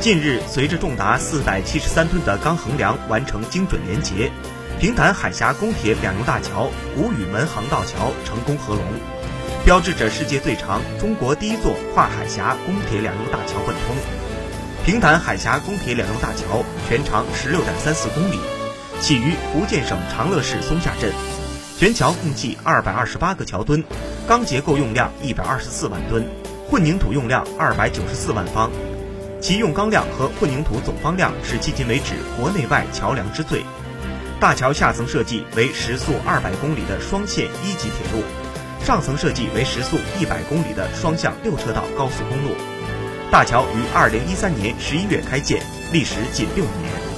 近日，随着重达四百七十三吨的钢横梁完成精准连接，平潭海峡公铁两用大桥古宇门航道桥成功合龙，标志着世界最长、中国第一座跨海峡公铁两用大桥贯通。平潭海峡公铁两用大桥全长十六点三四公里，起于福建省长乐市松下镇，全桥共计二百二十八个桥墩，钢结构用量一百二十四万吨，混凝土用量二百九十四万方。其用钢量和混凝土总方量是迄今为止国内外桥梁之最。大桥下层设计为时速二百公里的双线一级铁路，上层设计为时速一百公里的双向六车道高速公路。大桥于二零一三年十一月开建，历时仅六年。